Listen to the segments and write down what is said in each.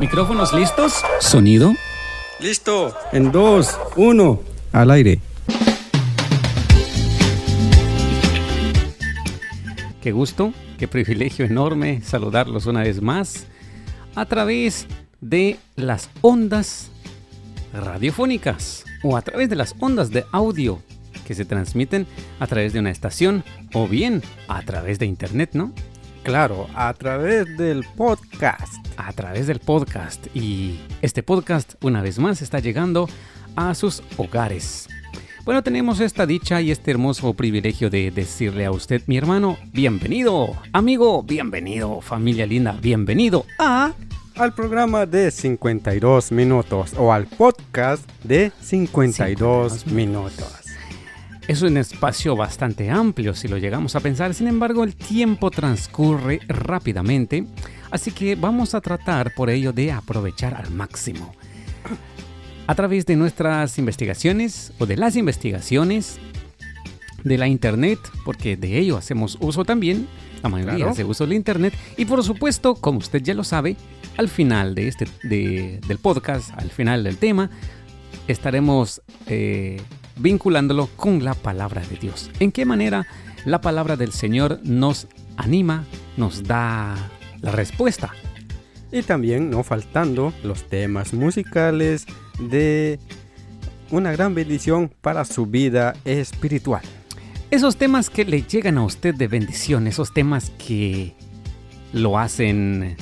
¿Micrófonos listos? ¿Sonido? Listo. En dos, uno, al aire. Qué gusto, qué privilegio enorme saludarlos una vez más a través de las ondas radiofónicas o a través de las ondas de audio que se transmiten a través de una estación o bien a través de internet, ¿no? Claro, a través del podcast. A través del podcast. Y este podcast, una vez más, está llegando a sus hogares. Bueno, tenemos esta dicha y este hermoso privilegio de decirle a usted, mi hermano, bienvenido, amigo, bienvenido, familia linda, bienvenido a... Al programa de 52 minutos o al podcast de 52, minutos. Es un espacio bastante amplio si lo llegamos a pensar, sin embargo el tiempo transcurre rápidamente, así que vamos a tratar por ello de aprovechar al máximo. A través de nuestras investigaciones o de las investigaciones de la internet, porque de ello hacemos uso también, la mayoría hace uso de internet, y por supuesto, como usted ya lo sabe, al final de este, del podcast, al final del tema, estaremos... Eh, vinculándolo con la palabra de Dios. ¿En qué manera la palabra del Señor nos anima, nos da la respuesta? Y también no faltando los temas musicales de una gran bendición para su vida espiritual. Esos temas que le llegan a usted de bendición, esos temas que lo hacen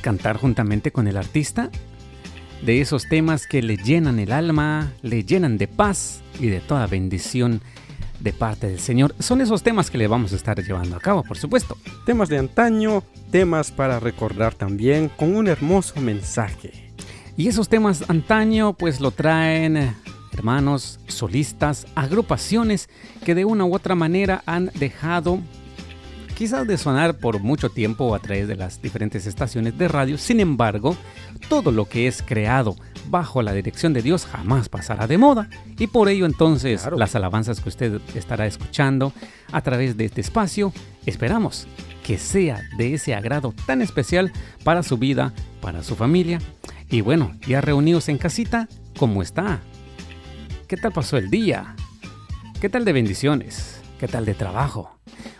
cantar juntamente con el artista, de esos temas que le llenan el alma, le llenan de paz y de toda bendición de parte del Señor. Son esos temas que le vamos a estar llevando a cabo, por supuesto. Temas de antaño, temas para recordar también con un hermoso mensaje. Y esos temas antaño pues lo traen hermanos, solistas, agrupaciones que de una u otra manera han dejado quizás de sonar por mucho tiempo a través de las diferentes estaciones de radio, sin embargo, todo lo que es creado bajo la dirección de Dios jamás pasará de moda y por ello entonces las alabanzas que usted estará escuchando a través de este espacio, esperamos que sea de ese agrado tan especial para su vida, para su familia y bueno, ya reunidos en casita, ¿cómo está? ¿Qué tal pasó el día? ¿Qué tal de bendiciones? ¿Qué tal de trabajo?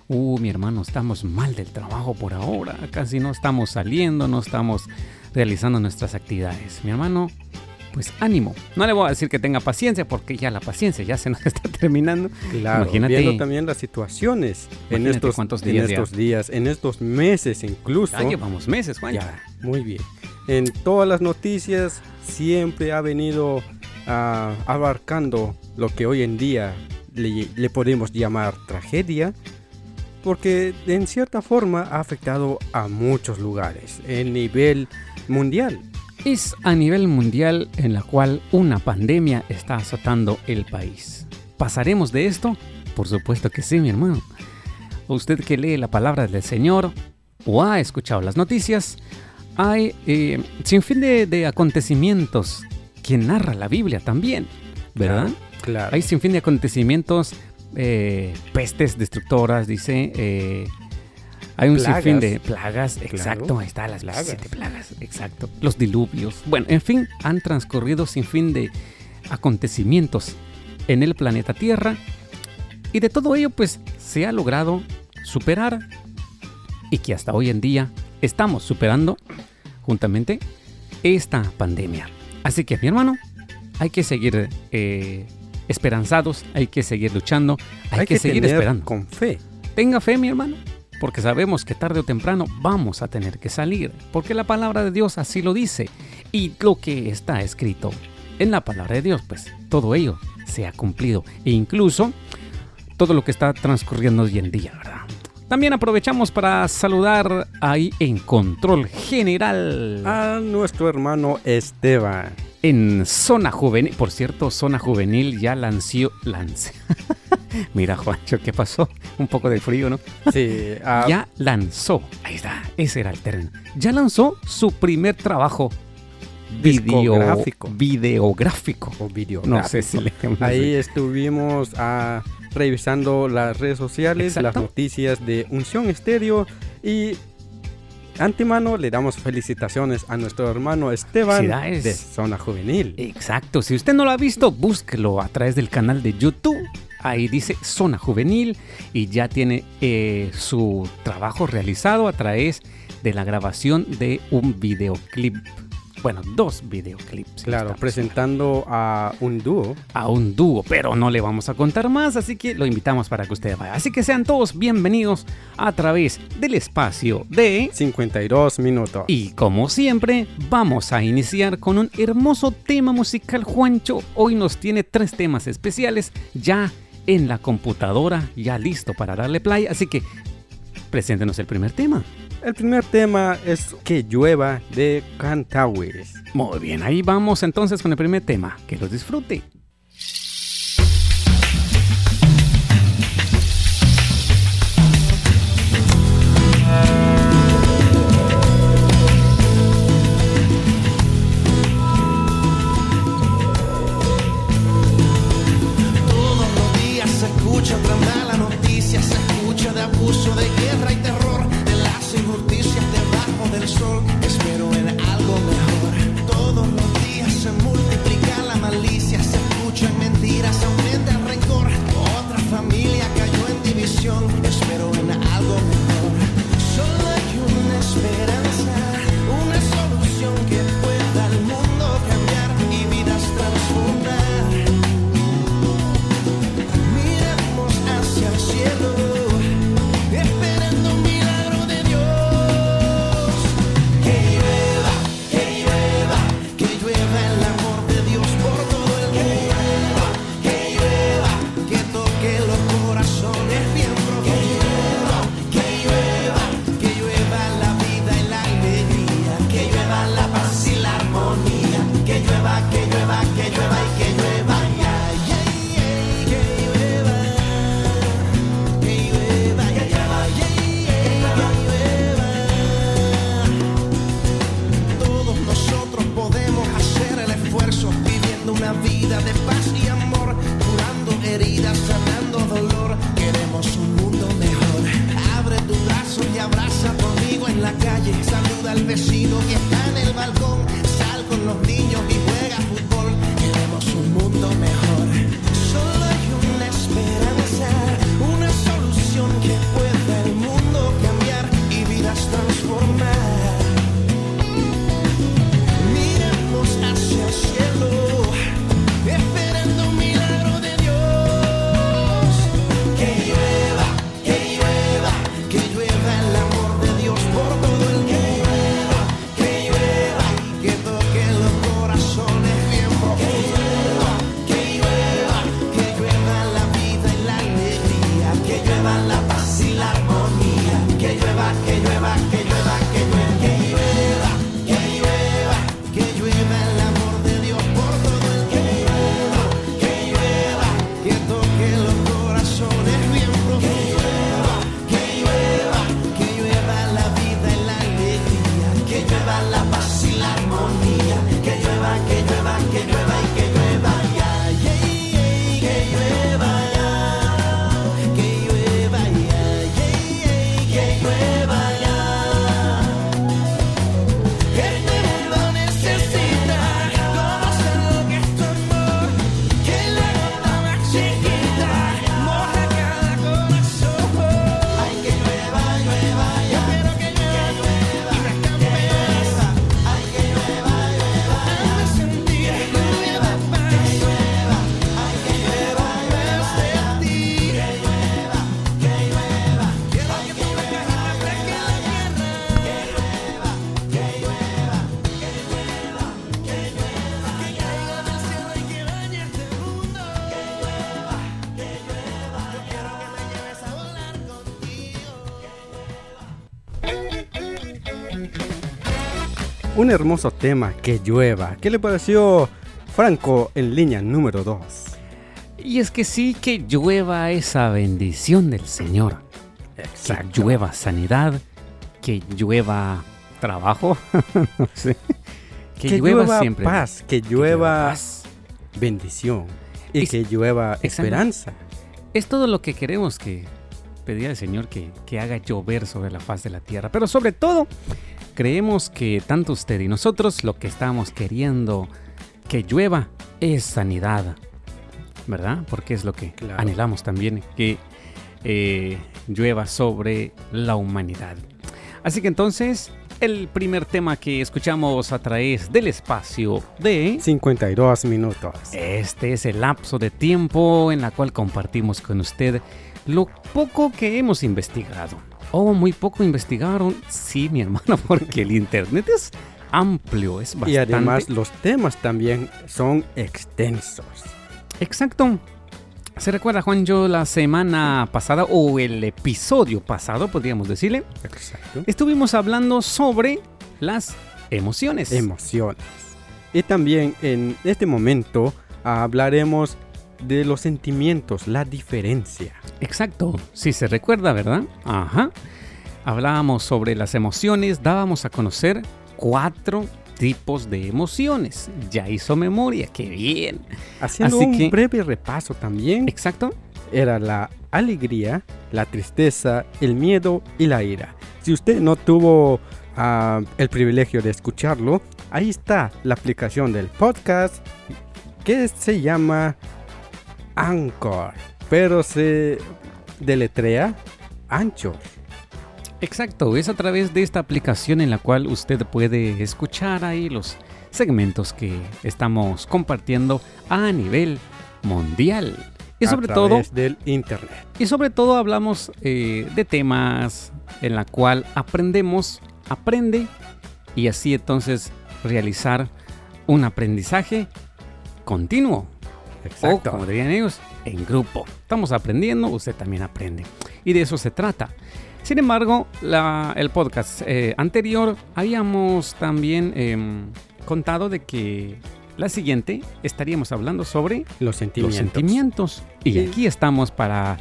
Uh, mi hermano, estamos mal del trabajo por ahora, casi no estamos saliendo, no estamos realizando nuestras actividades. Mi hermano, pues ánimo. No le voy a decir que tenga paciencia porque ya la paciencia ya se nos está terminando. Claro, Imagínate, viendo también las situaciones en estos, días, en estos días, en estos meses incluso. Ya llevamos meses, Juan. Ya, muy bien. En todas las noticias siempre ha venido ah, abarcando lo que hoy en día le podemos llamar tragedia, porque en cierta forma ha afectado a muchos lugares en nivel mundial. Es a nivel mundial en la cual una pandemia está azotando el país. ¿Pasaremos de esto? Por supuesto que sí, mi hermano. Usted que lee la palabra del Señor o ha escuchado las noticias, hay eh, sin fin de, acontecimientos que narra la Biblia también, ¿verdad? Claro. Hay sin fin de acontecimientos eh, pestes destructoras, dice. Eh, hay un sinfín de plagas, exacto, ahí está, las plagas. siete plagas, exacto. Los diluvios. Bueno, en fin, han transcurrido sin fin de acontecimientos en el planeta Tierra. Y de todo ello, pues, se ha logrado superar y que hasta hoy en día estamos superando juntamente esta pandemia. Así que, mi hermano, hay que seguir eh, esperanzados, hay que seguir luchando, hay, que, seguir esperando. Con fe. Tenga fe, mi hermano, porque sabemos que tarde o temprano vamos a tener que salir, porque la palabra de Dios así lo dice. Y lo que está escrito en la palabra de Dios, pues todo ello se ha cumplido. E incluso todo lo que está transcurriendo hoy en día, ¿verdad? También aprovechamos para saludar ahí en control general a nuestro hermano Esteban en Zona Juvenil. Por cierto, Zona Juvenil ya lanzó. Lance. Mira, Juancho, ¿qué pasó? Un poco de frío, ¿no? Sí. Ah, ya lanzó. Ahí está, ese era el término. Ya lanzó su primer trabajo videográfico. Videográfico. O videográfico. No sé si le Ahí estuvimos ah, revisando las redes sociales, las noticias de Unción Estéreo y antemano le damos felicitaciones a nuestro hermano Esteban Felicidades. de Zona Juvenil. Exacto, si usted no lo ha visto, búsquelo a través del canal de YouTube. Ahí dice Zona Juvenil y ya tiene eh, su trabajo realizado a través de la grabación de un videoclip. Bueno, dos videoclips. Claro, presentando a un dúo. a un dúo, pero no le vamos a contar más, así que lo invitamos para que usted vaya. Así que sean todos bienvenidos a través del espacio de... 52 minutos. Y como siempre, vamos a iniciar con un hermoso tema musical. Juancho hoy nos tiene tres temas especiales ya en la computadora, ya listo para darle play. Así que preséntenos el primer tema. El primer tema es Que llueva de Cantawis. Muy bien, ahí vamos entonces con el primer tema. Que lo disfrute. It's Un hermoso tema, Que llueva. ¿Qué le pareció Franco en línea número 2? Y es que sí, que llueva esa bendición del Señor. Que llueva sanidad, que llueva trabajo, no sé. Que, Que, llueva, llueva siempre. paz, que Que llueva paz. bendición y Es- que llueva esperanza. Es todo lo que queremos que pedir al Señor que, que haga llover sobre la faz de la tierra. Pero sobre todo, creemos que tanto usted y nosotros lo que estamos queriendo que llueva es sanidad, ¿verdad? Porque es lo que Claro. anhelamos también, que eh, llueva sobre la humanidad. Así que entonces, el primer tema que escuchamos a través del espacio de... 52 minutos. Este es el lapso de tiempo en la cual compartimos con usted lo poco que hemos investigado. Oh, muy poco investigaron. Sí, mi hermano, porque el internet es amplio, es bastante. Y además los temas también son extensos. Exacto. ¿Se recuerda, Juan, yo la semana pasada, o el episodio pasado, podríamos decirle, Exacto. estuvimos hablando sobre las emociones. Emociones. Y también en este momento hablaremos de los sentimientos, la diferencia. Exacto, sí se recuerda, ¿verdad? Ajá. Hablábamos sobre las emociones, dábamos a conocer cuatro tipos de emociones. Ya hizo memoria, qué bien. Haciendo Así un que- breve repaso también, Exacto. era la alegría, la tristeza, el miedo y la ira. Si usted no tuvo ah, el privilegio de escucharlo, ahí está la aplicación del podcast que se llama Anchor, pero se deletrea Anchor. Exacto, es a través de esta aplicación en la cual usted puede escuchar ahí los segmentos que estamos compartiendo a nivel mundial. Y a sobre todo, través del internet. Y sobre todo hablamos eh, de temas en la cual aprendemos, aprende y así entonces realizar un aprendizaje continuo. O Exacto. como dirían ellos, en grupo. Estamos aprendiendo, usted también aprende. Y de eso se trata. Sin embargo, la- el podcast eh, anterior habíamos también em, contado de que la siguiente estaríamos hablando sobre Los los sentimientos. sentimientos. Y Sí. aquí estamos para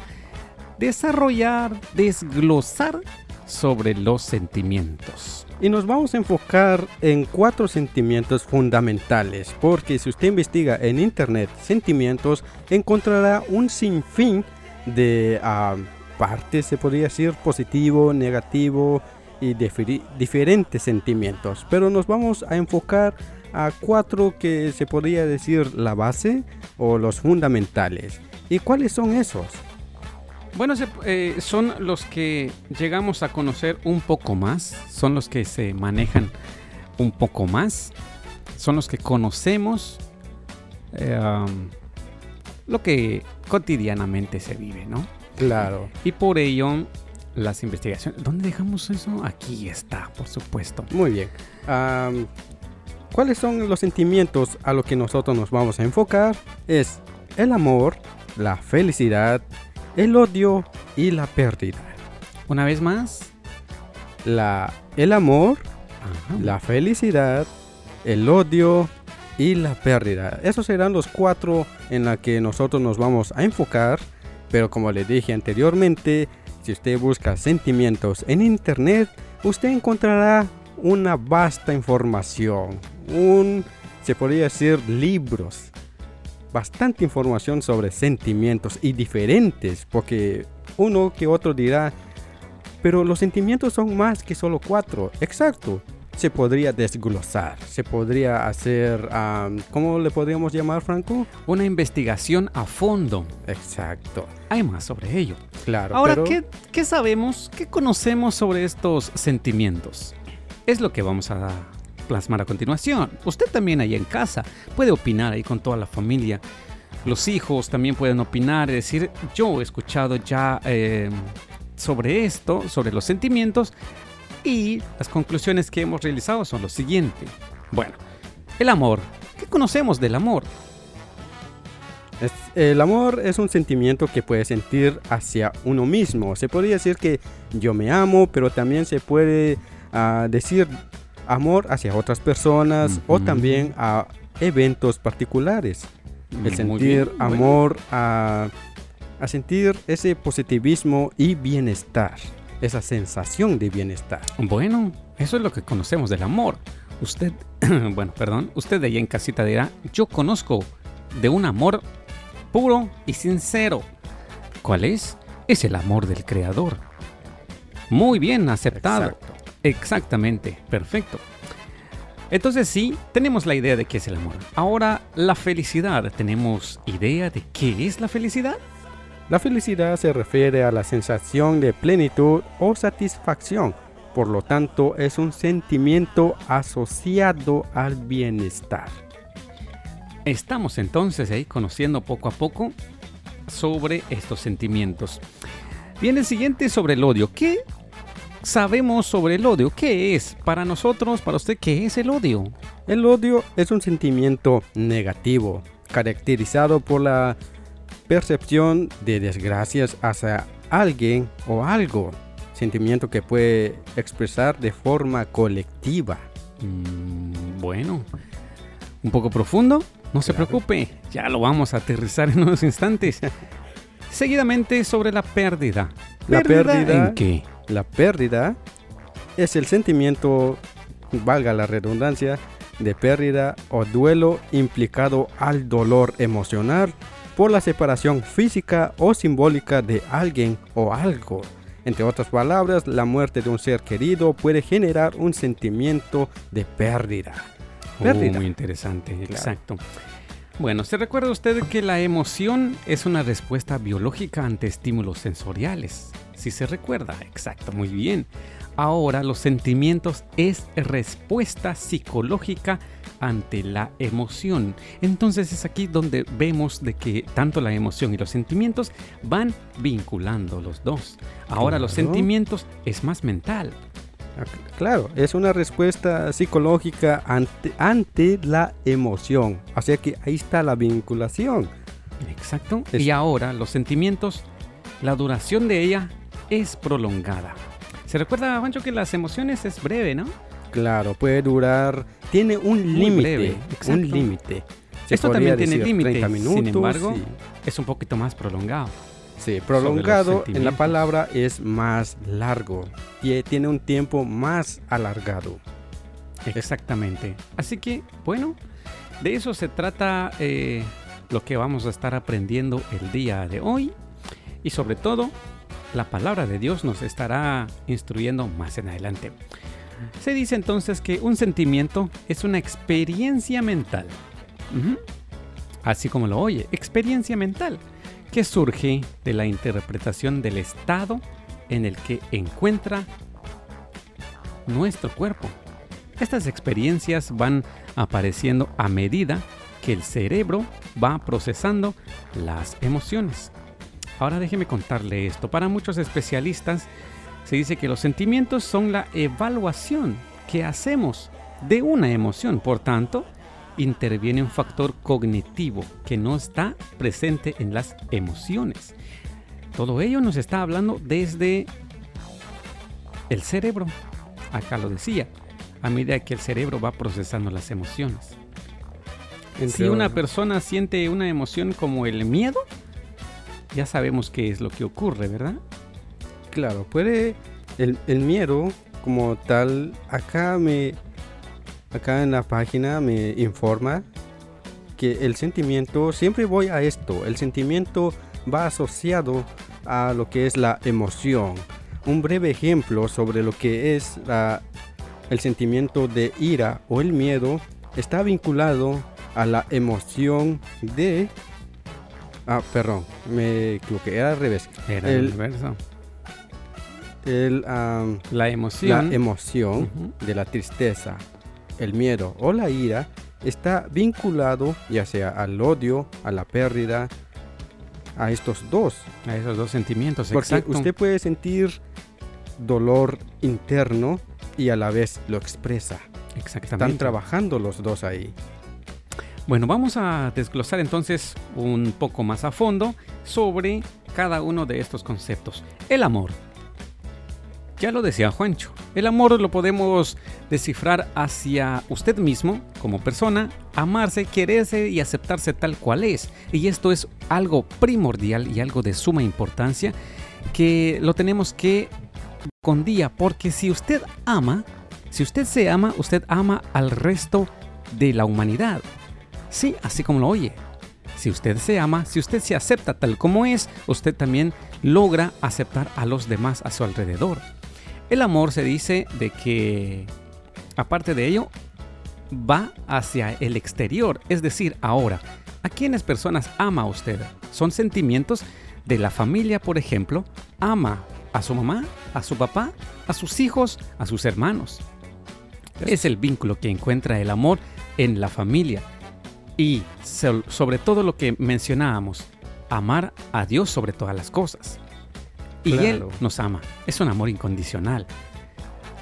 desarrollar, desglosar sobre los sentimientos. Y nos vamos a enfocar en cuatro sentimientos fundamentales, porque si usted investiga en internet sentimientos, encontrará un sinfín de ah, partes, se podría decir, positivo, negativo y diferentes sentimientos. Pero nos vamos a enfocar a cuatro que se podría decir la base o los fundamentales. ¿Y cuáles son esos? Bueno, se- eh, son los que llegamos a conocer un poco más, son los que se manejan un poco más, son los que conocemos eh, um, lo que cotidianamente se vive, ¿no? Claro. Y por ello, las investigaciones. ¿Dónde dejamos eso? Aquí está, por supuesto. Muy bien. ¿Cuáles son los sentimientos a los que nosotros nos vamos a enfocar? Es el amor, la felicidad, el odio y la pérdida. Una vez más. La, el amor, Ajá. la felicidad, el odio y la pérdida. Esos serán los cuatro en la que nosotros nos vamos a enfocar. Pero como le dije anteriormente, si usted busca sentimientos en internet, usted encontrará una vasta información. Un, se podría decir, libros. Bastante información sobre sentimientos y diferentes, porque uno que otro dirá, pero los sentimientos son más que solo cuatro. Exacto. Se podría desglosar, se podría hacer, ¿cómo le podríamos llamar, Franco? Una investigación a fondo. Exacto, Hay más sobre ello. claro. Ahora, pero- ¿qué, qué sabemos, qué conocemos sobre estos sentimientos? Es lo que vamos a plasmar a continuación. Usted también ahí en casa puede opinar ahí con toda la familia. Los hijos también pueden opinar y decir, yo he escuchado ya eh, sobre esto, sobre los sentimientos, y las conclusiones que hemos realizado son lo siguiente. Bueno, el amor. ¿Qué conocemos del amor? El amor es un sentimiento que puede sentir hacia uno mismo. Se podría decir que yo me amo, pero también se puede ah, decir amor hacia otras personas o también a eventos particulares. El Muy sentir bien, bueno. amor a, a sentir ese positivismo y bienestar, esa sensación de bienestar. Bueno, eso es lo que conocemos del amor. Usted, bueno, perdón, usted de allá en casita dirá, yo conozco de un amor puro y sincero. ¿Cuál es? Es el amor del Creador. Muy bien, aceptado. Exacto. Exactamente, perfecto. Entonces sí, tenemos la idea de qué es el amor. Ahora, la felicidad. ¿Tenemos idea de qué es la felicidad? La felicidad se refiere a la sensación de plenitud o satisfacción. Por lo tanto, es un sentimiento asociado al bienestar. Estamos entonces ahí conociendo poco a poco sobre estos sentimientos. Viene el siguiente sobre el odio. ¿Qué sabemos sobre el odio? ¿Qué es para nosotros, para usted, qué es el odio? El odio es un sentimiento negativo, caracterizado por la percepción de desgracias hacia alguien o algo. Sentimiento que puede expresar de forma colectiva. Mm, bueno, un poco profundo. No se preocupe, ya lo vamos a aterrizar en unos instantes. Seguidamente sobre la pérdida. La pérdida- ¿En qué? La pérdida es el sentimiento, valga la redundancia, de pérdida o duelo implicado al dolor emocional por la separación física o simbólica de alguien o algo. Entre otras palabras, la muerte de un ser querido puede generar un sentimiento de pérdida. Oh, Pérdida. muy interesante, exacto. Bueno, ¿se recuerda usted que la emoción es una respuesta biológica ante estímulos sensoriales? Si se recuerda, exacto, muy bien. Ahora los sentimientos es respuesta psicológica ante la emoción. Entonces es aquí donde vemos de que tanto la emoción y los sentimientos van vinculando los dos. Ahora los sentimientos es más mental. Claro, es una respuesta psicológica ante, ante la emoción. O sea que ahí está la vinculación. Exacto. Es- Y ahora los sentimientos, la duración de ella es prolongada. Se recuerda, Pancho, que las emociones es breve, ¿no? Claro, puede durar, tiene un límite, un límite. Esto también tiene límite, 30 sin embargo, sí. Es un poquito más prolongado. Sí, prolongado en la palabra es más largo y tiene un tiempo más alargado. Exactamente. Así que, bueno, de eso se trata eh, lo que vamos a estar aprendiendo el día de hoy. Y sobre todo, la palabra de Dios nos estará instruyendo más en adelante. Se dice entonces que un sentimiento es una experiencia mental. Así como lo oye, experiencia mental, que surge de la interpretación del estado en el que encuentra nuestro cuerpo. Estas experiencias van apareciendo a medida que el cerebro va procesando las emociones. Ahora déjeme contarle esto. Para muchos especialistas se dice que los sentimientos son la evaluación que hacemos de una emoción. Por tanto, interviene un factor cognitivo que no está presente en las emociones. Todo ello nos está hablando desde el cerebro. Acá lo decía, a medida que el cerebro va procesando las emociones. Entre Si una persona siente una emoción como el miedo, ya sabemos qué es lo que ocurre, ¿verdad? Claro, puede el, el miedo como tal, acá me acá en la página me informa que el sentimiento, siempre voy a esto, el sentimiento va asociado a lo que es la emoción. Un breve ejemplo sobre lo que es la- el sentimiento de ira o el miedo está vinculado a la emoción de... Ah, perdón, me equivoqué, era al revés. Era El- el verso. El, am, La la emoción. emoción Ujú. de la tristeza, el miedo o la ira está vinculado ya sea al odio, a la pérdida, a estos dos. a esos dos sentimientos, Porque exacto. usted puede sentir dolor interno y a la vez lo expresa. Exactamente. Están trabajando los dos ahí. Bueno, vamos a desglosar entonces un poco más a fondo sobre cada uno de estos conceptos. El amor. Ya lo decía Juancho, el amor lo podemos descifrar hacia usted mismo como persona, amarse, quererse y aceptarse tal cual es. Y esto es algo primordial y algo de suma importancia que lo tenemos que con día, porque si usted ama, si usted se ama, usted ama al resto de la humanidad. Sí, así como lo oye. Si usted se ama, si usted se acepta tal como es, usted también logra aceptar a los demás a su alrededor. El amor se dice de que, aparte de ello, va hacia el exterior, es decir, ahora. ¿A quiénes personas ama usted? Son sentimientos de la familia, por ejemplo. Ama a su mamá, a su papá, a sus hijos, a sus hermanos. Es el vínculo que encuentra el amor en la familia. Y so- sobre todo lo que mencionábamos, amar a Dios sobre todas las cosas. Y Él nos ama. Es un amor incondicional.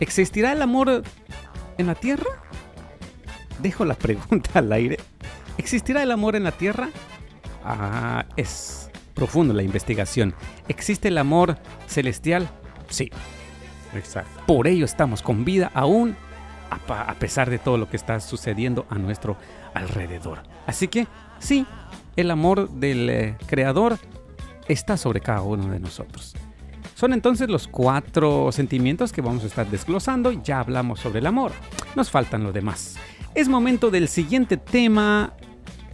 ¿Existirá el amor en la tierra? Dejo la pregunta al aire. ¿Existirá el amor en la tierra? Ah, es profundo la investigación. ¿Existe el amor celestial? Sí. Exacto. Por ello estamos con vida aún a pesar de todo lo que está sucediendo a nuestro alrededor. Así que sí, el amor del eh, Creador está sobre cada uno de nosotros. Son entonces los cuatro sentimientos que vamos a estar desglosando. Ya hablamos sobre el amor. Nos faltan los demás. Es momento del siguiente tema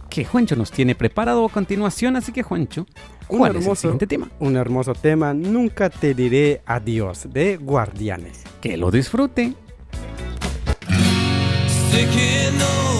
que Juancho nos tiene preparado a continuación. Así que Juancho, Un ¿cuál es el hermoso- siguiente tema? Un hermoso tema, Nunca te diré adiós, de Guardianes. Que lo disfrute. Sé que no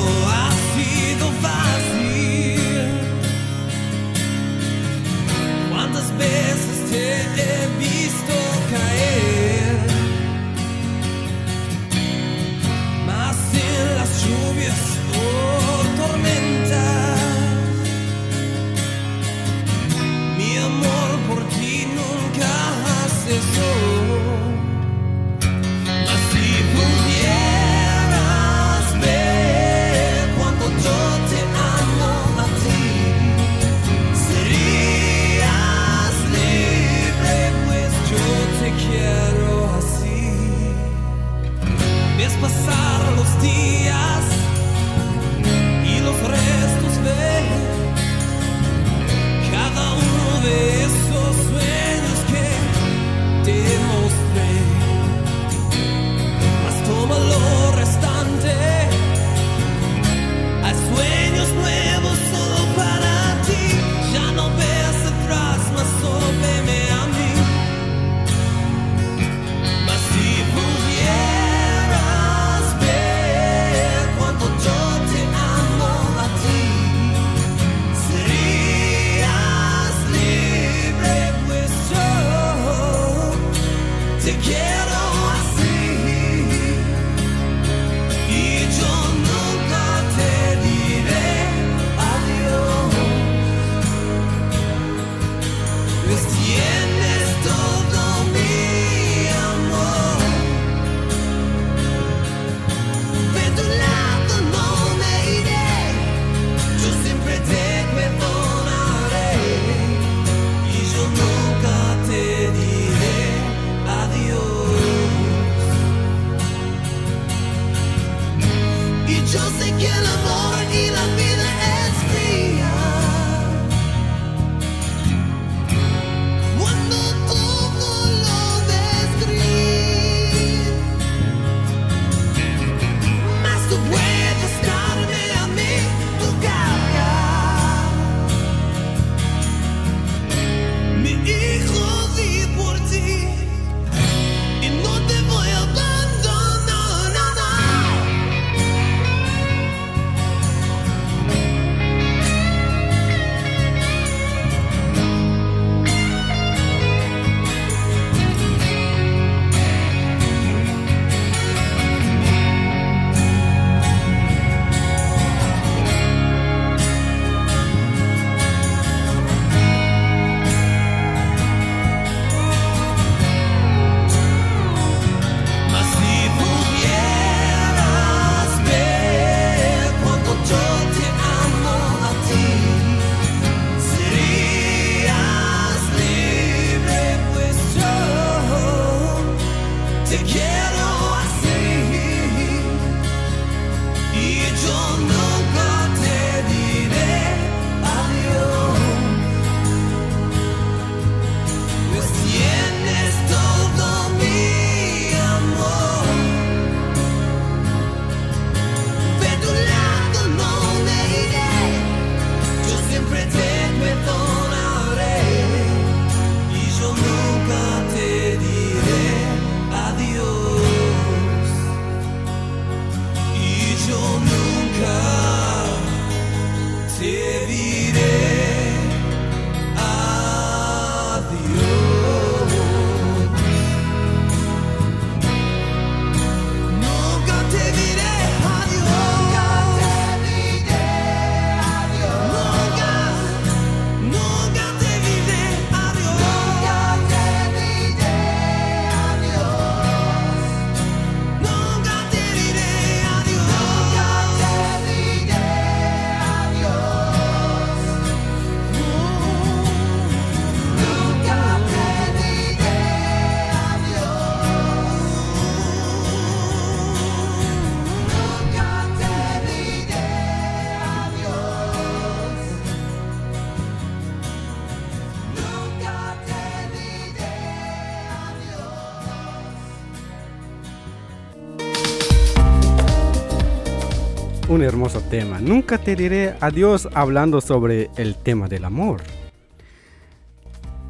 Un hermoso tema. Nunca te diré adiós hablando sobre el tema del amor.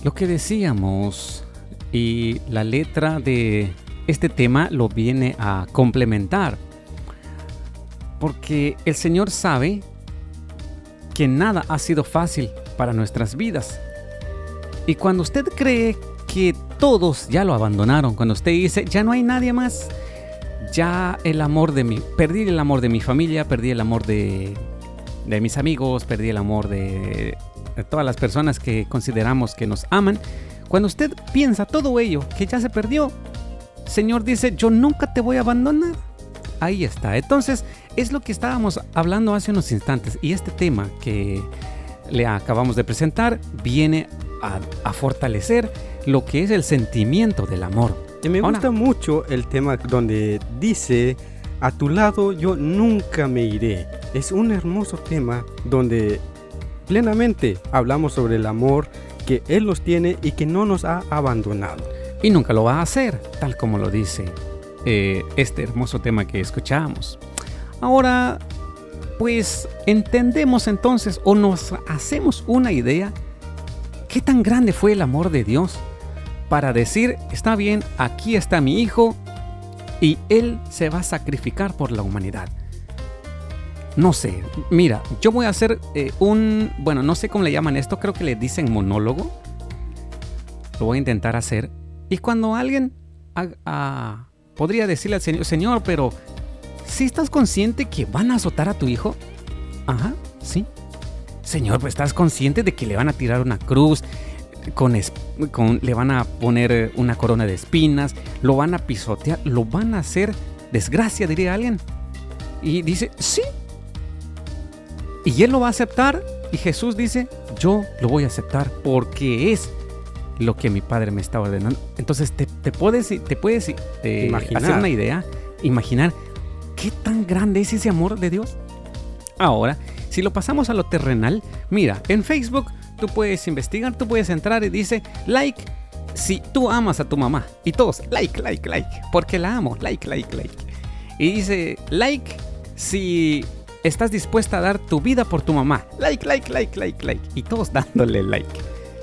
Lo que decíamos y la letra de este tema lo viene a complementar. Porque el Señor sabe que nada ha sido fácil para nuestras vidas. Y cuando usted cree que todos ya lo abandonaron, cuando usted dice, ya no hay nadie más, ya el amor de mi, perdí el amor de mi familia, perdí el amor de, de mis amigos, perdí el amor de, todas las personas que consideramos que nos aman. Cuando usted piensa todo ello, que ya se perdió, Señor dice, yo nunca te voy a abandonar. Ahí está. Entonces, es lo que estábamos hablando hace unos instantes. Y este tema que le acabamos de presentar viene a fortalecer lo que es el sentimiento del amor. Y me gusta mucho el tema donde dice, a tu lado yo nunca me iré. Es un hermoso tema donde plenamente hablamos sobre el amor que Él nos tiene y que no nos ha abandonado. Y nunca lo va a hacer, tal como lo dice eh, este hermoso tema que escuchamos. Ahora, pues entendemos entonces o nos hacemos una idea qué tan grande fue el amor de Dios para decir, está bien, aquí está mi hijo y él se va a sacrificar por la humanidad. No sé, mira, yo voy a hacer eh, un, bueno, no sé cómo le llaman esto, creo que le dicen monólogo. Lo voy a intentar hacer. Y cuando alguien podría decirle al Señor, Señor, pero si estás consciente que van a azotar a tu hijo? Ajá, sí. Señor, pues estás consciente de que le van a tirar una cruz, con, con- le van a poner eh, una corona de espinas, lo van a pisotear, lo van a hacer desgracia, diría alguien. Y dice, sí. Y él lo va a aceptar. Y Jesús dice, yo lo voy a aceptar porque es lo que mi padre me está ordenando. Entonces te, te puedes, te puedes eh, Imaginar. hacer una idea, imaginar qué tan grande es ese amor de Dios. Ahora, si lo pasamos a lo terrenal, mira, en Facebook tú puedes investigar, tú puedes entrar y dice like si tú amas a tu mamá. Y todos, like, like, like, porque la amo, like, like, like. Y dice like si estás dispuesta a dar tu vida por tu mamá. Like, like, like, like, like. Y todos dándole like.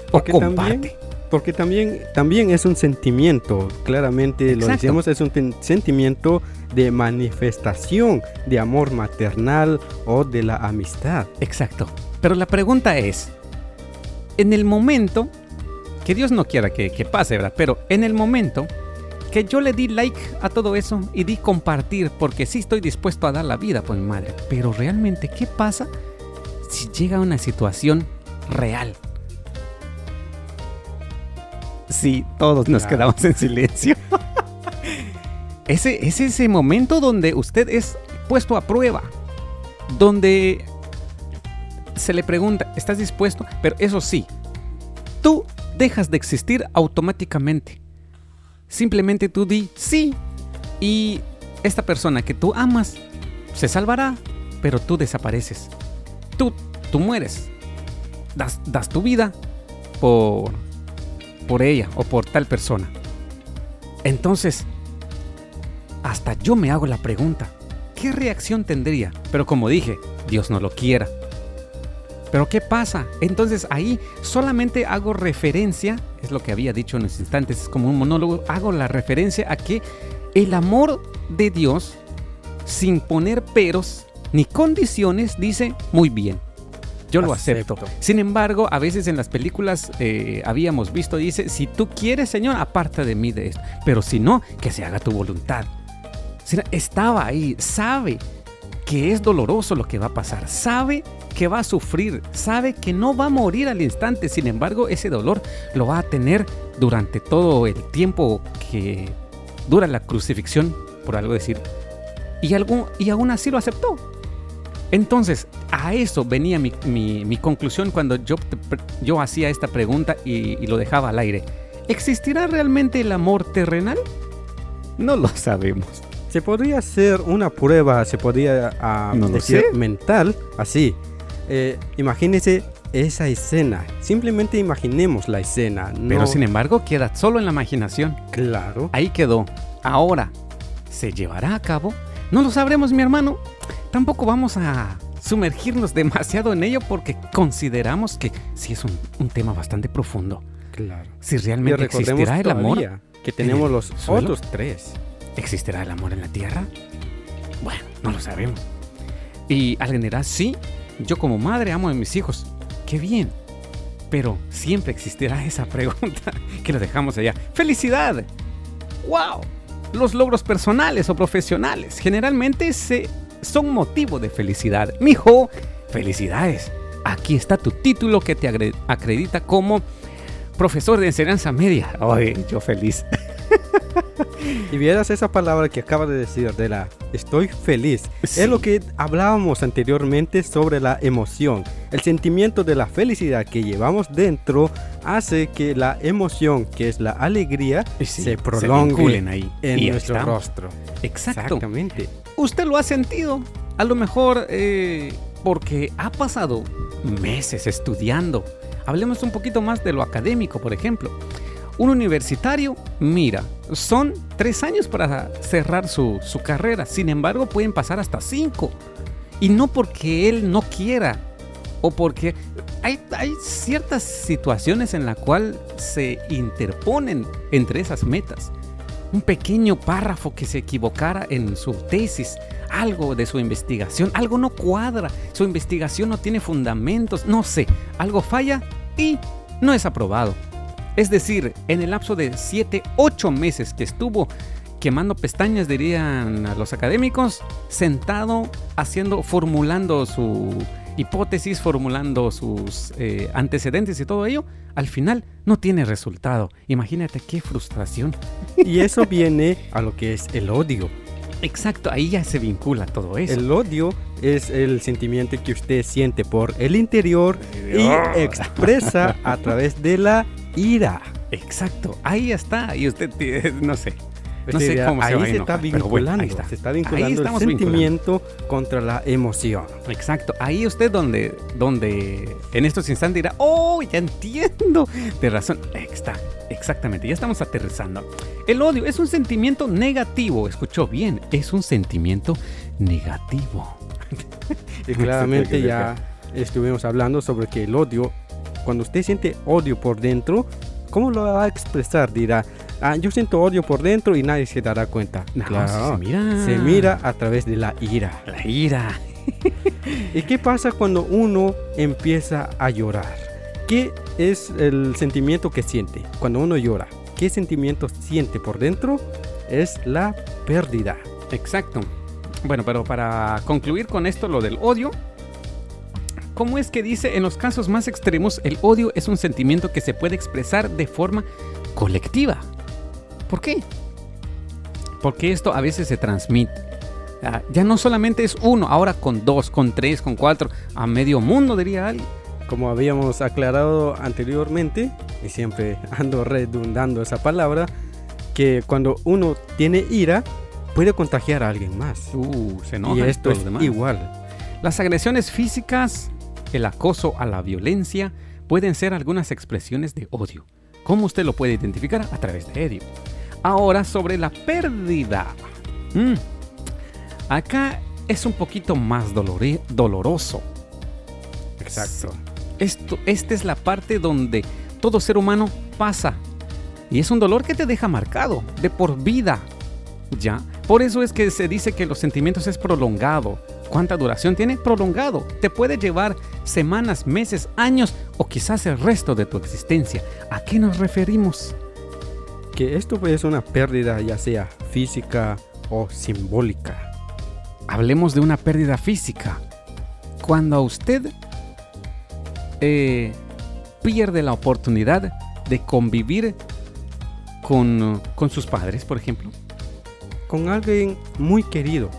O Porque comparte. también, porque también, también es un sentimiento, claramente lo decíamos, es un sentimiento de manifestación de amor maternal o de la amistad. Exacto. Pero la pregunta es, en el momento, que Dios no quiera que, que pase, ¿verdad? Pero en el momento que yo le di like a todo eso y di compartir, porque sí estoy dispuesto a dar la vida por mi madre, pero realmente, ¿qué pasa si llega una situación real? Sí, todos nos Claro. quedamos en silencio. ese, es ese momento donde usted es puesto a prueba, donde se le pregunta, ¿estás dispuesto? Pero eso sí, tú dejas de existir automáticamente. Simplemente tú di sí y esta persona que tú amas se salvará, pero tú desapareces. Tú, tú mueres. Das, das tu vida por, por ella o por tal persona. Entonces, hasta yo me hago la pregunta, ¿qué reacción tendría? Pero como dije, Dios no lo quiera. Pero ¿qué pasa? Entonces ahí solamente hago referencia, es lo que había dicho en los instantes, es como un monólogo, hago la referencia a que el amor de Dios, sin poner peros ni condiciones, dice, muy bien, yo lo acepto. Acepto. Sin embargo, a veces en las películas eh, habíamos visto, dice, si tú quieres, Señor, aparta de mí de esto, pero si no, que se haga tu voluntad. Estaba ahí, sabe que es doloroso lo que va a pasar, sabe que va a sufrir, sabe que no va a morir al instante, sin embargo ese dolor lo va a tener durante todo el tiempo que dura la crucifixión, por algo decir, y, algún, y aún así lo aceptó. Entonces, a eso venía mi, mi- mi conclusión cuando yo, yo hacía esta pregunta y, y lo dejaba al aire. ¿Existirá realmente el amor terrenal? No lo sabemos. Se podría hacer una prueba, se podría ah, No decir mental, así. Eh, imagínese esa escena. Simplemente imaginemos la escena. Pero no- sin embargo queda solo en la imaginación. Claro. Ahí quedó. Ahora, ¿se llevará a cabo? No lo sabremos, mi hermano. tampoco vamos a sumergirnos demasiado en ello porque consideramos que sí es un, un tema bastante profundo. Claro. Si realmente existirá el amor, que tenemos los suelo. otros tres. ¿existirá el amor en la tierra? Bueno, no lo sabemos. Y alguien dirá, sí, yo como madre amo a mis hijos. Qué bien. Pero siempre existirá esa pregunta que lo dejamos allá. ¡Felicidad! ¡Wow! Los logros personales o profesionales generalmente se, son motivo de felicidad. Mijo, felicidades. Aquí está tu título que te acredita como profesor de enseñanza media. Ay, yo feliz. Y vieras esa palabra que acaba de decir de la estoy feliz. Sí. Es lo que hablábamos anteriormente sobre la emoción. El sentimiento de la felicidad que llevamos dentro hace que la emoción, que es la alegría, sí, se prolongue vinculen ahí. en Y nuestro estamos. rostro. Exacto. Exactamente. Usted lo ha sentido. A lo mejor eh, porque ha pasado meses estudiando. Hablemos un poquito más de lo académico, por ejemplo. Un universitario, mira, son tres años para cerrar su, carrera. Sin embargo, pueden pasar hasta cinco. Y no porque él no quiera. O porque hay, hay ciertas situaciones en las cuales se interponen entre esas metas un pequeño párrafo que se equivocara en su tesis, algo de su investigación, algo no cuadra, su investigación no tiene fundamentos, no sé, algo falla y no es aprobado. Es decir, en el lapso de 7, 8 meses que estuvo quemando pestañas, dirían a los académicos, sentado haciendo, formulando su hipótesis, formulando sus eh, antecedentes y todo ello, al final no tiene resultado. Imagínate qué frustración. Y eso viene a lo que es el odio. Exacto, ahí ya se vincula todo eso. El odio es el sentimiento que usted siente por el interior y expresa a través de la ira. Exacto, ahí está. Y usted, no sé, no sé cómo se ahí va a se enojar, está bueno, vinculando, ahí está. se está Ahí vinculando el vinculando. sentimiento contra la emoción. Exacto, ahí usted donde, donde en estos instantes dirá, oh, ya entiendo. De razón, está, exactamente, ya estamos aterrizando. El odio es un sentimiento negativo, escuchó bien, es un sentimiento negativo. Y claramente ya estuvimos hablando sobre que el odio, cuando usted siente odio por dentro, ¿cómo lo va a expresar? Dirá, ah, yo siento odio por dentro y nadie se dará cuenta. No, Claro, se mira. se mira a través de la ira. La ira. ¿Y qué pasa cuando uno empieza a llorar? ¿Qué es el sentimiento que siente cuando uno llora? ¿Qué sentimiento siente por dentro? Es la pérdida. Exacto. Bueno, pero para concluir con esto, lo del odio, ¿cómo es que dice en los casos más extremos el odio es un sentimiento que se puede expresar de forma colectiva? ¿Por qué? Porque esto a veces se transmite. Ah, ya no solamente es uno, ahora con dos, con tres, con cuatro, a medio mundo diría alguien. Como habíamos aclarado anteriormente, y siempre ando redundando esa palabra, que cuando uno tiene ira, puede contagiar a alguien más. Uh, se y enojan esto es demás. igual. Las agresiones físicas, el acoso a la violencia, pueden ser algunas expresiones de odio. ¿Cómo usted lo puede identificar? A través de odio. Ahora sobre la pérdida. Mm. Acá es un poquito más doloroso. Exacto. Esto, esta es la parte donde todo ser humano pasa. Y es un dolor que te deja marcado de por vida. ¿Ya? Por eso es que se dice que los sentimientos es prolongado. ¿Cuánta duración tiene? Prolongado. Te puede llevar semanas, meses, años o quizás el resto de tu existencia. ¿A qué nos referimos? Que esto es una pérdida ya sea física o simbólica. Hablemos de una pérdida física. Cuando a usted eh, pierde la oportunidad de convivir con, con sus padres, por ejemplo, Con alguien muy querido.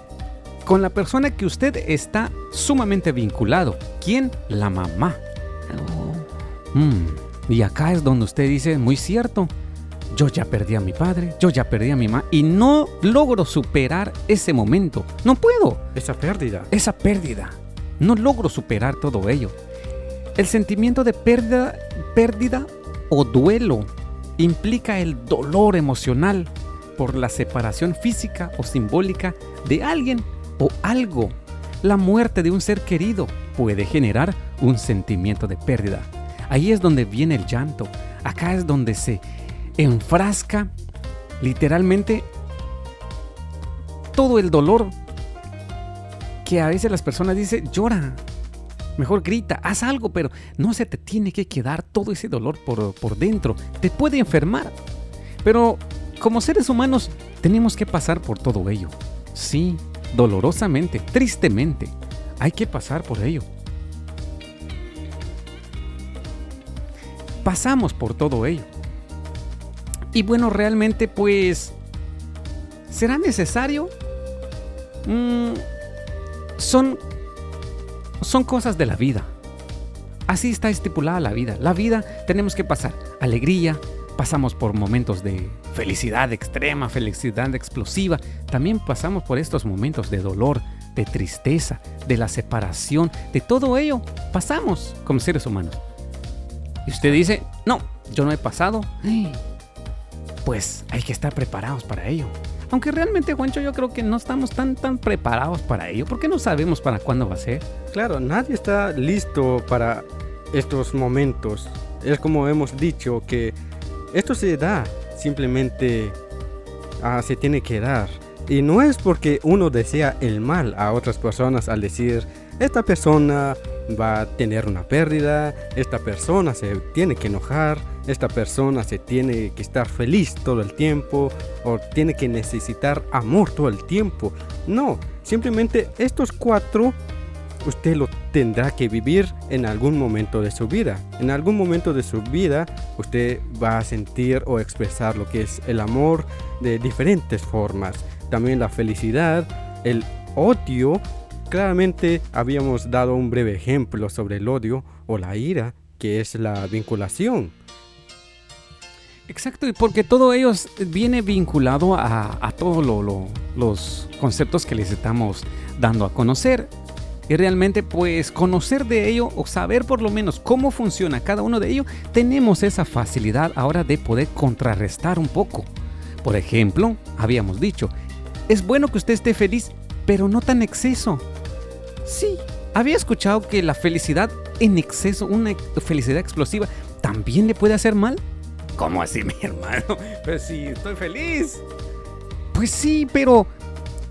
Con la persona que usted está sumamente vinculado. ¿Quién? La mamá. Mm, Y acá es donde usted dice, muy cierto, yo ya perdí a mi padre, yo ya perdí a mi mamá y no logro superar ese momento. No puedo. Esa pérdida. esa pérdida. No logro superar todo ello. El sentimiento de pérdida, pérdida o duelo implica el dolor emocional por la separación física o simbólica de alguien o algo. La muerte de un ser querido puede generar un sentimiento de pérdida. Ahí es donde viene el llanto. Acá es donde se enfrasca literalmente todo el dolor que a veces las personas dicen, llora, mejor grita, haz algo, pero no se te tiene que quedar todo ese dolor por, por dentro. Te puede enfermar. Pero como seres humanos tenemos que pasar por todo ello. Sí, dolorosamente, tristemente. Hay que pasar por ello. Pasamos por todo ello. Y bueno, realmente pues... ¿Será necesario? Mm, son, son cosas de la vida. Así está estipulada la vida. La vida tenemos que pasar alegría, pasamos por momentos de felicidad extrema, felicidad explosiva. También pasamos por estos momentos de dolor, de tristeza, de la separación, de todo ello. Pasamos como seres humanos. Y usted dice, no, yo no he pasado pues hay que estar preparados para ello. Aunque realmente, Juancho, yo creo que no estamos tan, tan preparados para ello, porque no sabemos para cuándo va a ser. Claro, nadie está listo para estos momentos. Es como hemos dicho que esto se da, simplemente ah, se tiene que dar. Y no es porque uno desea el mal a otras personas al decir, esta persona va a tener una pérdida, esta persona se tiene que enojar, esta persona se tiene que estar feliz todo el tiempo o tiene que necesitar amor todo el tiempo. No, simplemente estos cuatro usted lo tendrá que vivir en algún momento de su vida. En algún momento de su vida usted va a sentir o expresar lo que es el amor de diferentes formas. También la felicidad, el odio. Claramente habíamos dado un breve ejemplo sobre el odio o la ira, que es la vinculación. Exacto, y porque todo ello viene vinculado a, todos los conceptos que les estamos dando a conocer. Y realmente pues conocer de ello o saber por lo menos cómo funciona cada uno de ellos, tenemos esa facilidad ahora de poder contrarrestar un poco. Por ejemplo, habíamos dicho, es bueno que usted esté feliz, pero no tan exceso. Sí, había escuchado que la felicidad en exceso, una felicidad explosiva, también le puede hacer mal. ¿Cómo así, mi hermano? Pues sí, estoy feliz. Pues sí, pero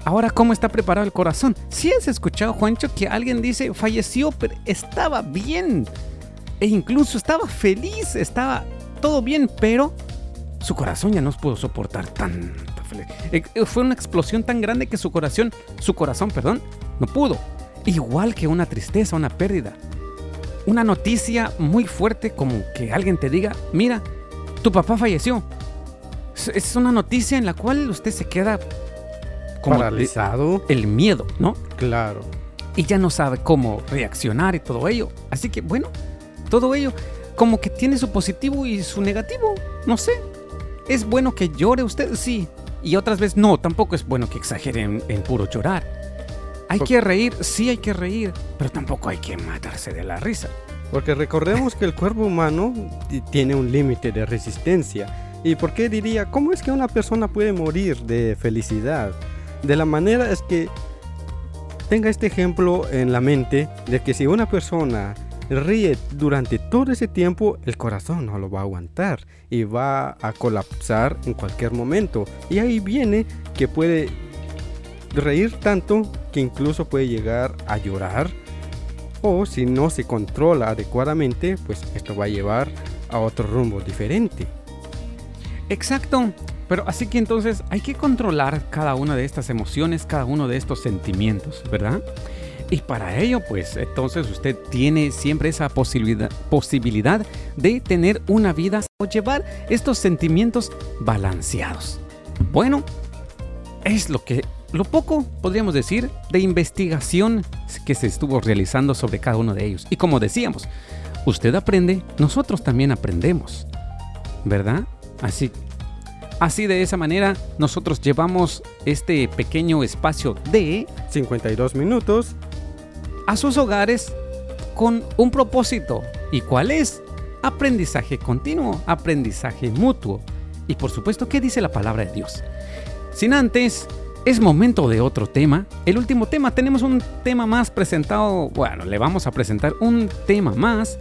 ahora cómo está preparado el corazón. Si has escuchado, Juancho, que alguien dice falleció, pero estaba bien. E incluso estaba feliz, estaba todo bien, pero su corazón ya no pudo soportar tanta felicidad. Eh, eh, fue una explosión tan grande que su corazón, su corazón, perdón, no pudo. Igual que una tristeza, una pérdida. Una noticia muy fuerte como que alguien te diga, mira, tu papá falleció. Es una noticia en la cual usted se queda como paralizado. El miedo, ¿no? Claro. Y ya no sabe cómo reaccionar y todo ello. Así que bueno, todo ello como que tiene su positivo y su negativo. No sé. ¿Es bueno que llore usted? Sí. Y otras veces no, tampoco es bueno que exagere en, puro llorar. Hay que reír, sí hay que reír, pero tampoco hay que matarse de la risa. Porque recordemos que el cuerpo humano tiene un límite de resistencia. ¿Y por qué diría, cómo es que una persona puede morir de felicidad? De la manera es que tenga este ejemplo en la mente de que si una persona ríe durante todo ese tiempo, el corazón no lo va a aguantar y va a colapsar en cualquier momento. Y ahí viene que puede reír tanto que incluso puede llegar a llorar o si no se controla adecuadamente, pues esto va a llevar a otro rumbo diferente. Exacto. Pero así que entonces hay que controlar cada una de estas emociones, cada uno de estos sentimientos, ¿verdad? Y para ello, pues entonces usted tiene siempre esa posibilidad, posibilidad de tener una vida o llevar estos sentimientos balanceados. Bueno, es lo que lo poco, podríamos decir, de investigación que se estuvo realizando sobre cada uno de ellos. Y como decíamos, usted aprende, nosotros también aprendemos, ¿verdad? Así, así de esa manera nosotros llevamos este pequeño espacio de 52 minutos a sus hogares con un propósito. ¿Y cuál es? Aprendizaje continuo, aprendizaje mutuo. Y por supuesto, ¿qué dice la palabra de Dios? Sin antes es momento de otro tema. El último tema, tenemos un tema más presentado. Bueno, le vamos a presentar un tema más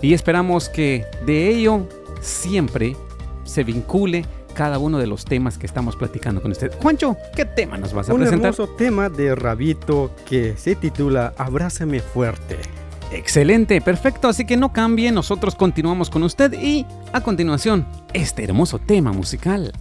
y esperamos que de ello siempre se vincule cada uno de los temas que estamos platicando con usted. Juancho, ¿qué tema nos vas a Un presentar? hermoso tema de Rabito que se titula Abrázame fuerte. Excelente, perfecto, así que no cambie, nosotros continuamos con usted y a continuación, este hermoso tema musical.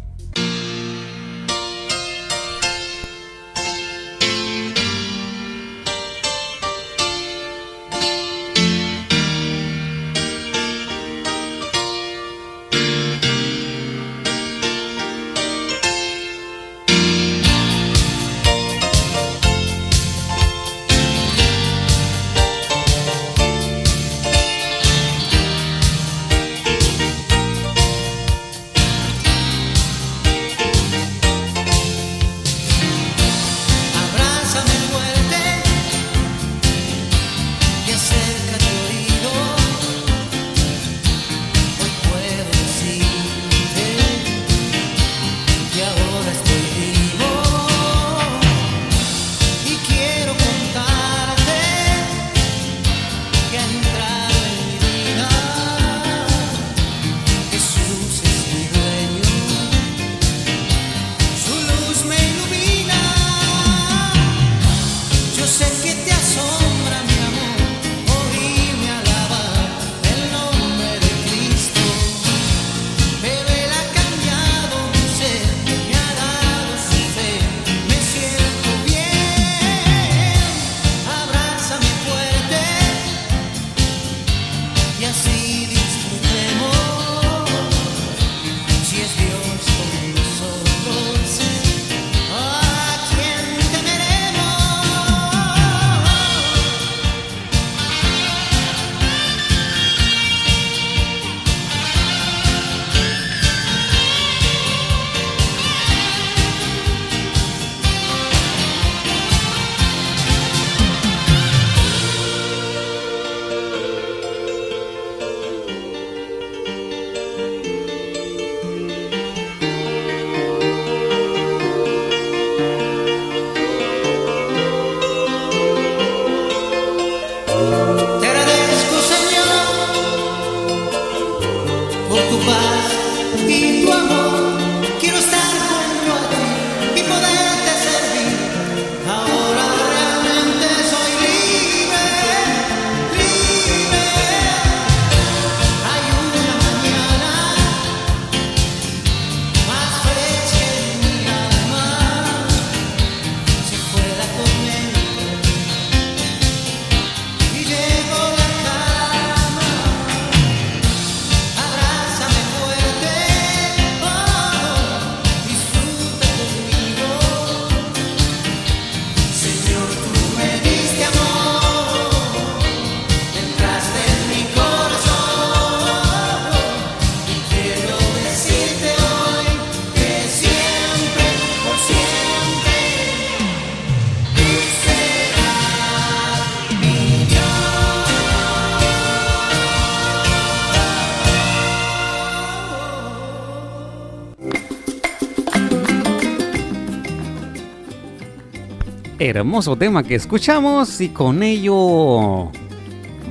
Hermoso tema que escuchamos y con ello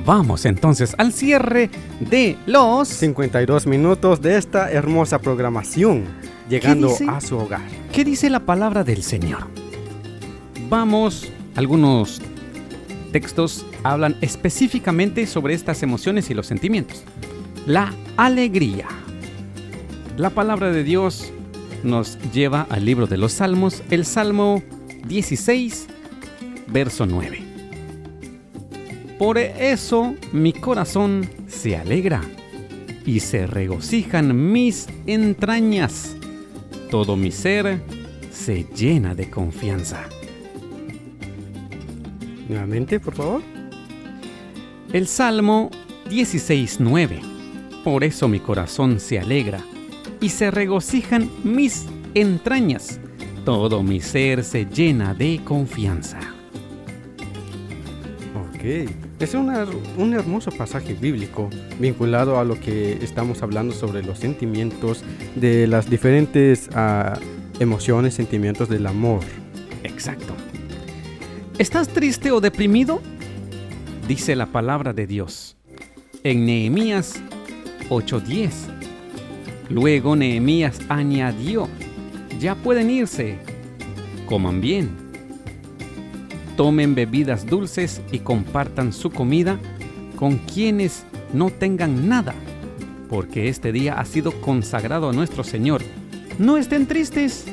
vamos entonces al cierre de los... 52 minutos de esta hermosa programación, llegando a su hogar. ¿Qué dice la palabra del Señor? Vamos, algunos textos hablan específicamente sobre estas emociones y los sentimientos. La alegría. La palabra de Dios nos lleva al libro de los Salmos, el Salmo 16, verso 9. Por eso mi corazón se alegra y se regocijan mis entrañas. Todo mi ser se llena de confianza. Nuevamente, por favor. El Salmo 16.9. Por eso mi corazón se alegra y se regocijan mis entrañas. Todo mi ser se llena de confianza. Ok. Es una- un hermoso pasaje bíblico vinculado a lo que estamos hablando sobre los sentimientos de las diferentes ah, emociones, sentimientos del amor. Exacto. ¿Estás triste o deprimido? Dice la palabra de Dios en Nehemías 8:10. Luego Nehemías añadió, ya pueden irse, coman bien, tomen bebidas dulces y compartan su comida con quienes no tengan nada, porque este día ha sido consagrado a nuestro Señor. No estén tristes,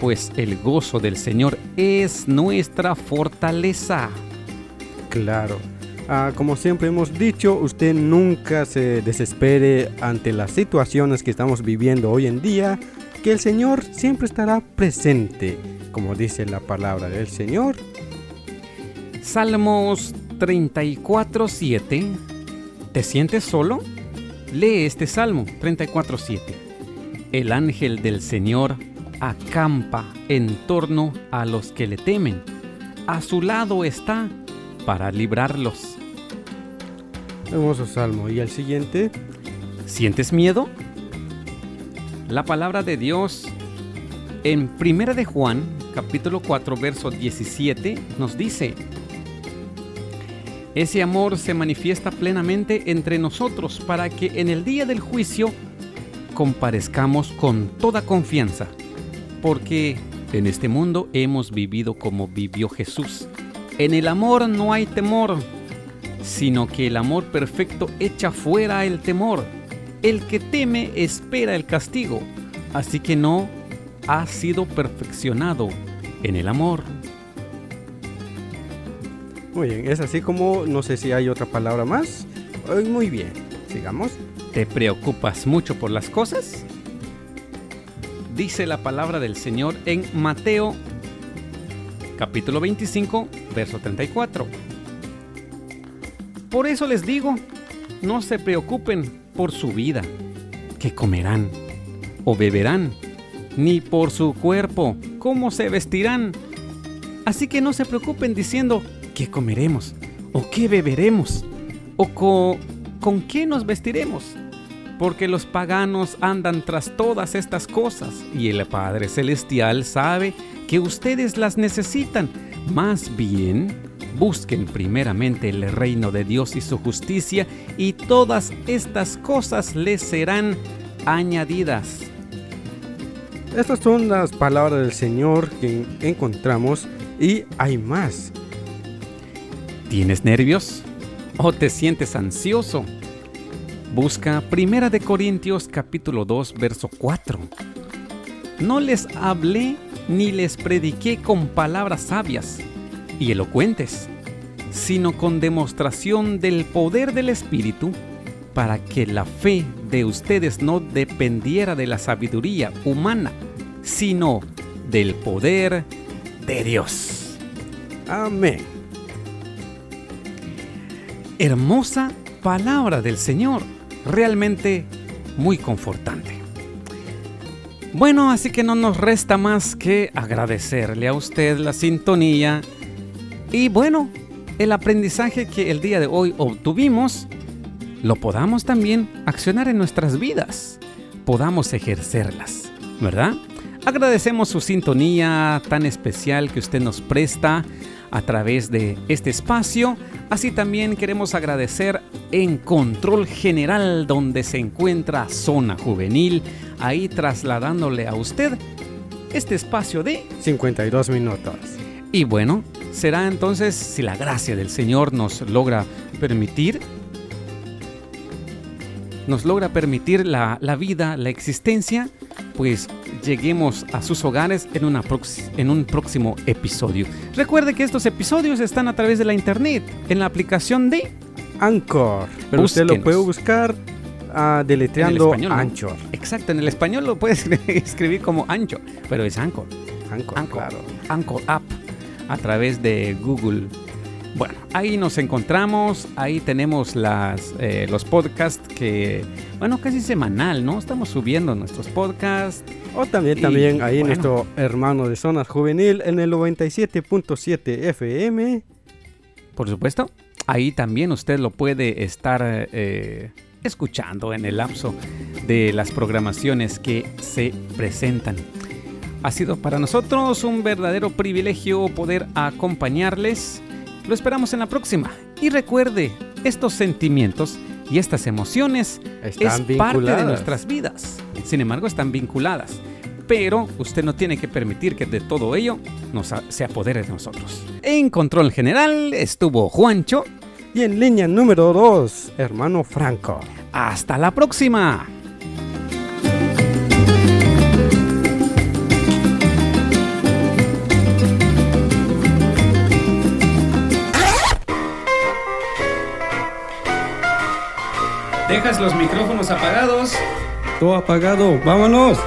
pues el gozo del Señor es nuestra fortaleza. Claro. Ah, como siempre hemos dicho, usted nunca se desespere ante las situaciones que estamos viviendo hoy en día, que el Señor siempre estará presente, como dice la palabra del Señor. Salmos 34:7. ¿Te sientes solo? Lee este Salmo 34:7. El ángel del Señor acampa en torno a los que le temen. A su lado está para librarlos. Hermoso salmo. Y el siguiente, ¿Sientes miedo? La palabra de Dios en Primera de Juan, capítulo 4, verso 17 nos dice: Ese amor se manifiesta plenamente entre nosotros para que en el día del juicio comparezcamos con toda confianza, porque en este mundo hemos vivido como vivió Jesús. En el amor no hay temor, sino que el amor perfecto echa fuera el temor. El que teme espera el castigo, así que no ha sido perfeccionado en el amor. muy bien, es así como, no sé si hay otra palabra más. Muy bien, sigamos. ¿Te preocupas mucho por las cosas? Dice la palabra del Señor en Mateo capítulo 25, verso 34. Por eso les digo, no se preocupen por su vida, que comerán o beberán, ni por su cuerpo, cómo se vestirán. Así que no se preocupen diciendo, ¿qué comeremos? ¿O qué beberemos? ¿O co- con qué nos vestiremos? Porque los paganos andan tras todas estas cosas y el Padre Celestial sabe que ustedes las necesitan. Más bien, busquen primeramente el reino de Dios y su justicia y todas estas cosas les serán añadidas. Estas son las palabras del Señor que encontramos y hay más. ¿Tienes nervios? ¿O te sientes ansioso? Busca Primera de Corintios capítulo 2 verso 4. No les hablé ni les prediqué con palabras sabias y elocuentes, sino con demostración del poder del Espíritu, para que la fe de ustedes no dependiera de la sabiduría humana, sino del poder de Dios. Amén. hermosa palabra del Señor, realmente muy confortante. Bueno, así que no nos resta más que agradecerle a usted la sintonía y bueno, el aprendizaje que el día de hoy obtuvimos, lo podamos también accionar en nuestras vidas, podamos ejercerlas, ¿verdad? Agradecemos su sintonía tan especial que usted nos presta a través de este espacio. Así también queremos agradecer en Control General donde se encuentra Zona Juvenil, ahí trasladándole a usted este espacio de... 52 minutos. Y bueno, será entonces si la gracia del Señor nos logra permitir, nos logra permitir la, la vida, la existencia, pues lleguemos a sus hogares en, una en un próximo episodio. Recuerde que estos episodios están a través de la internet, en la aplicación de... Anchor. Pero usted lo puede buscar ah, deletreando español, ¿no? Anchor. Exacto, en el español lo puedes escribir como Ancho, pero es Anchor. Anchor, Anchor, claro. Anchor App a través de Google. Bueno, ahí nos encontramos, ahí tenemos las, eh, los podcasts que, bueno, casi semanal, ¿no? Estamos subiendo nuestros podcasts. O también, Y, también ahí bueno. nuestro hermano de Zonas Juvenil en el 97.7 FM. Por supuesto, ahí también usted lo puede estar eh, escuchando en el lapso de las programaciones que se presentan. Ha sido para nosotros un verdadero privilegio poder acompañarles. Lo esperamos en la próxima. Y recuerde, estos sentimientos y estas emociones Están es parte de nuestras vidas. Sin embargo, están vinculadas. Pero usted no tiene que permitir que de todo ello nos se apodere de nosotros. En control general estuvo Juancho. Y en línea número 2, hermano Franco. Hasta la próxima. ¿Dejas los micrófonos apagados? Todo apagado, vámonos.